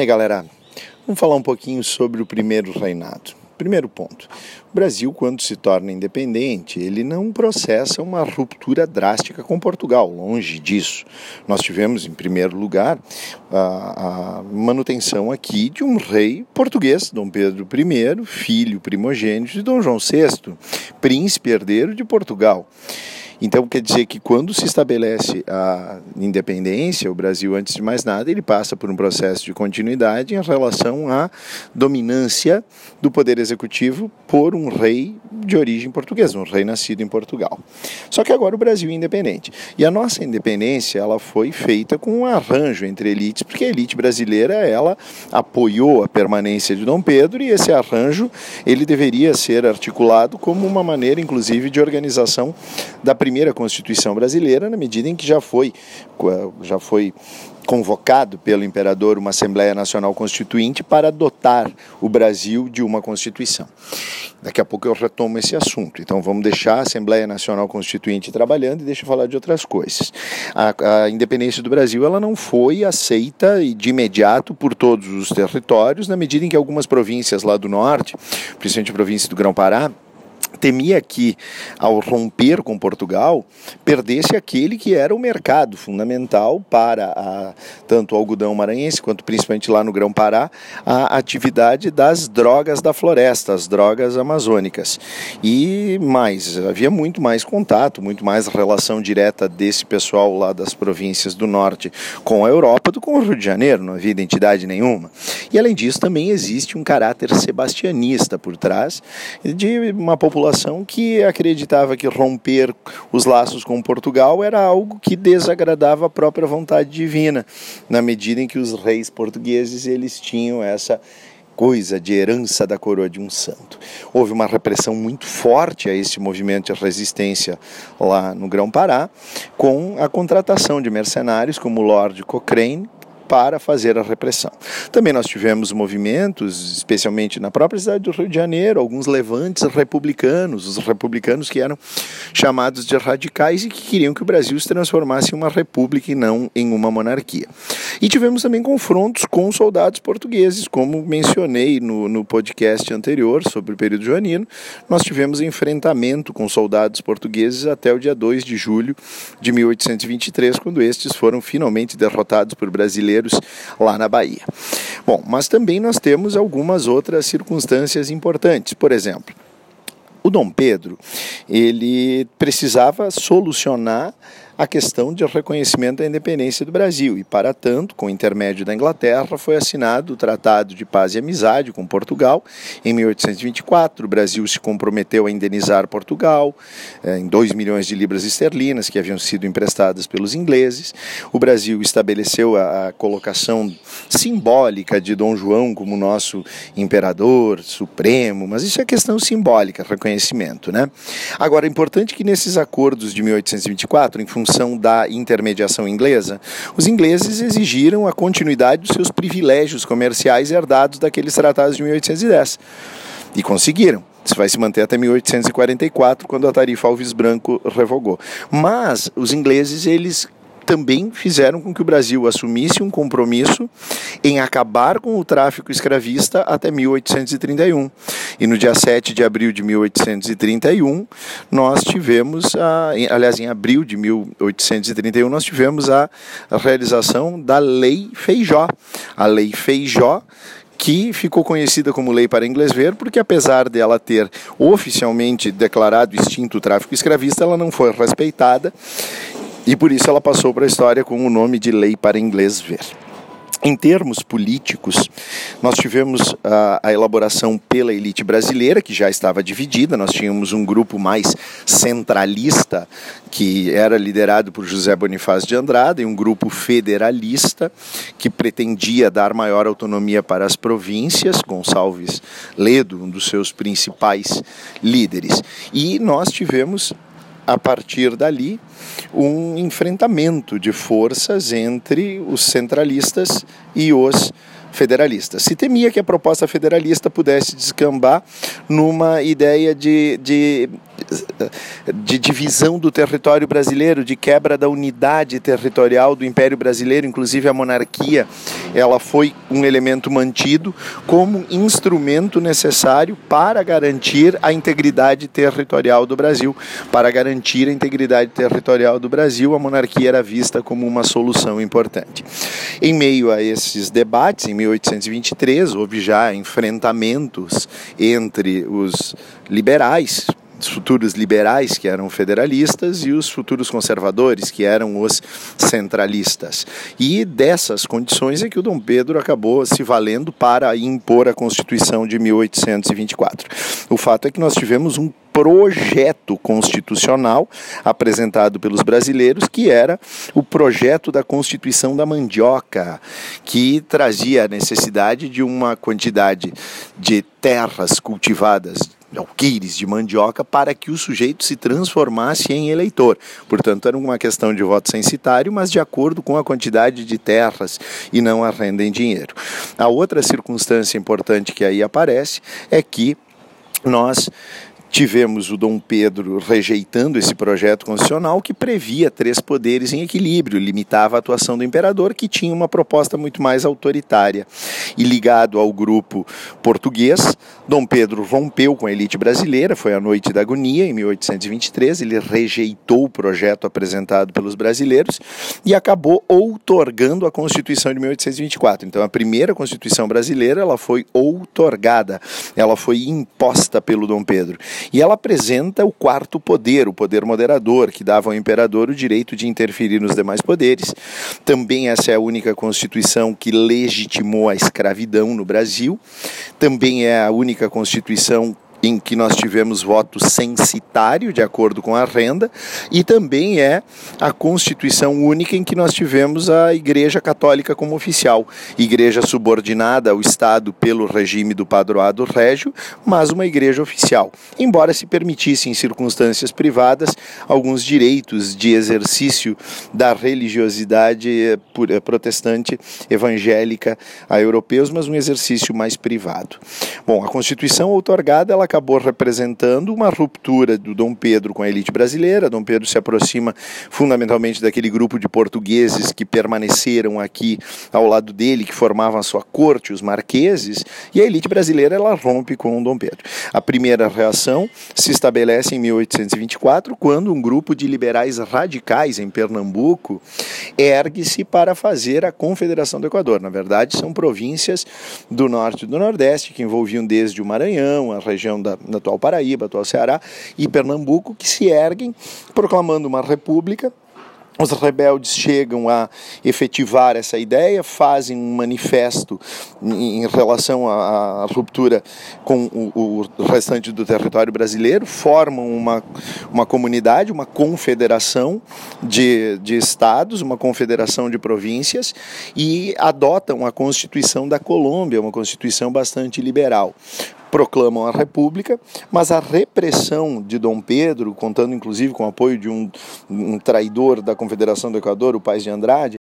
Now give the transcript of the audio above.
E aí, galera, vamos falar um pouquinho sobre o primeiro reinado. Primeiro ponto: o Brasil, quando se torna independente, ele não processa uma ruptura drástica com Portugal, longe disso. Nós tivemos, em primeiro lugar, a, a manutenção aqui de um rei português, Dom Pedro I, filho primogênito de Dom João VI, príncipe herdeiro de Portugal. Então, quer dizer que quando se estabelece a independência, o Brasil, antes de mais nada, ele passa por um processo de continuidade em relação à dominância do poder executivo por um rei de origem portuguesa, um rei nascido em Portugal. Só que agora o Brasil é independente. E a nossa independência, ela foi feita com um arranjo entre elites, porque a elite brasileira, ela apoiou a permanência de Dom Pedro e esse arranjo, ele deveria ser articulado como uma maneira, inclusive, de organização da primeira primeira Constituição brasileira, na medida em que já foi, já foi convocado pelo imperador uma Assembleia Nacional Constituinte para dotar o Brasil de uma Constituição. Daqui a pouco eu retomo esse assunto. Então vamos deixar a Assembleia Nacional Constituinte trabalhando e deixa eu falar de outras coisas. A, a independência do Brasil ela não foi aceita de imediato por todos os territórios, na medida em que algumas províncias lá do norte, principalmente a província do Grão-Pará, temia que, ao romper com Portugal, perdesse aquele que era o mercado fundamental para a, tanto o algodão maranhense quanto principalmente lá no Grão-Pará, a atividade das drogas da floresta, as drogas amazônicas. E mais, havia muito mais contato, muito mais relação direta desse pessoal lá das províncias do norte com a Europa do que com o Rio de Janeiro, não havia identidade nenhuma. E além disso, também existe um caráter sebastianista por trás de uma população população que acreditava que romper os laços com Portugal era algo que desagradava a própria vontade divina, na medida em que os reis portugueses eles tinham essa coisa de herança da coroa de um santo. Houve uma repressão muito forte a esse movimento de resistência lá no Grão-Pará, com a contratação de mercenários como Lord Cochrane, para fazer a repressão. Também nós tivemos movimentos, especialmente na própria cidade do Rio de Janeiro, alguns levantes republicanos, os republicanos que eram chamados de radicais e que queriam que o Brasil se transformasse em uma república e não em uma monarquia. E tivemos também confrontos com soldados portugueses, como mencionei no, no podcast anterior sobre o período joanino, nós tivemos enfrentamento com soldados portugueses até o dia 2 de julho de 1823, quando estes foram finalmente derrotados por brasileiros lá na Bahia. Bom, mas também nós temos algumas outras circunstâncias importantes. Por exemplo, o Dom Pedro, ele precisava solucionar a questão de reconhecimento da independência do Brasil. E, para tanto, com o intermédio da Inglaterra, foi assinado o Tratado de Paz e Amizade com Portugal em 1824. O Brasil se comprometeu a indenizar Portugal eh, em 2 milhões de libras esterlinas que haviam sido emprestadas pelos ingleses. O Brasil estabeleceu a, a colocação simbólica de Dom João como nosso imperador supremo, mas isso é questão simbólica, reconhecimento. Né? Agora, é importante que nesses acordos de 1824, em função função da intermediação inglesa, os ingleses exigiram a continuidade dos seus privilégios comerciais herdados daqueles tratados de 1810. E conseguiram. Isso vai se manter até 1844, quando a tarifa Alves Branco revogou. Mas os ingleses, eles também fizeram com que o Brasil assumisse um compromisso em acabar com o tráfico escravista até 1831. E no dia 7 de abril de 1831, nós tivemos, a, aliás, em abril de 1831, nós tivemos a, a realização da Lei Feijó. A Lei Feijó que ficou conhecida como Lei para Inglês Ver, porque apesar dela ter oficialmente declarado extinto o tráfico escravista, ela não foi respeitada e por isso ela passou para a história com o nome de Lei para Inglês Ver. Em termos políticos, nós tivemos a, a, elaboração pela elite brasileira, que já estava dividida. Nós tínhamos um grupo mais centralista, que era liderado por José Bonifácio de Andrade, e um grupo federalista, que pretendia dar maior autonomia para as províncias, Gonçalves Ledo, um dos seus principais líderes. E nós tivemos a partir dali, um enfrentamento de forças entre os centralistas e os federalistas. Se temia que a proposta federalista pudesse descambar numa ideia de, de de divisão do território brasileiro, de quebra da unidade territorial do Império Brasileiro, inclusive a monarquia, ela foi um elemento mantido como instrumento necessário para garantir a integridade territorial do Brasil. Para garantir a integridade territorial do Brasil, a monarquia era vista como uma solução importante. Em meio a esses debates, em 1823, houve já enfrentamentos entre os liberais, os futuros liberais, que eram federalistas, e os futuros conservadores, que eram os centralistas. E dessas condições é que o Dom Pedro acabou se valendo para impor a Constituição de 1824. O fato é que nós tivemos um projeto constitucional apresentado pelos brasileiros, que era o projeto da Constituição da Mandioca, que trazia a necessidade de uma quantidade de terras cultivadas alqueires de mandioca para que o sujeito se transformasse em eleitor. Portanto, era uma questão de voto censitário, mas de acordo com a quantidade de terras e não a renda em dinheiro. A outra circunstância importante que aí aparece é que nós Tivemos o Dom Pedro rejeitando esse projeto constitucional que previa três poderes em equilíbrio, limitava a atuação do imperador, que tinha uma proposta muito mais autoritária. E ligado ao grupo português, Dom Pedro rompeu com a elite brasileira, foi a noite da agonia, em 1823, ele rejeitou o projeto apresentado pelos brasileiros e acabou outorgando a Constituição de 1824. Então, a primeira Constituição brasileira ela foi outorgada, ela foi imposta pelo Dom Pedro. E ela apresenta o quarto poder, o poder moderador, que dava ao imperador o direito de interferir nos demais poderes. Também essa é a única constituição que legitimou a escravidão no Brasil. Também é a única constituição em que nós tivemos voto censitário, de acordo com a renda, e também é a Constituição única em que nós tivemos a Igreja Católica como oficial, igreja subordinada ao Estado pelo regime do padroado régio, mas uma igreja oficial, embora se permitisse em circunstâncias privadas alguns direitos de exercício da religiosidade eh, eh, protestante evangélica a europeus, mas um exercício mais privado. Bom, a Constituição outorgada ela acabou representando uma ruptura do Dom Pedro com a elite brasileira. Dom Pedro se aproxima fundamentalmente daquele grupo de portugueses que permaneceram aqui ao lado dele, que formavam a sua corte, os marqueses, e a elite brasileira ela rompe com o Dom Pedro. A primeira reação se estabelece em 1824, quando um grupo de liberais radicais em Pernambuco ergue-se para fazer a Confederação do Equador. Na verdade, são províncias do norte e do nordeste que envolviam desde o Maranhão, a da, da atual Paraíba, atual Ceará e Pernambuco, que se erguem proclamando uma república. Os rebeldes chegam a efetivar essa ideia, fazem um manifesto em relação à, ruptura com o, o, restante do território brasileiro, formam uma, uma comunidade, uma confederação de, de estados, uma confederação de províncias e adotam a Constituição da Colômbia, uma Constituição bastante liberal proclamam a República, mas a repressão de Dom Pedro, contando inclusive com o apoio de um, um traidor da Confederação do Equador, o Paz de Andrade,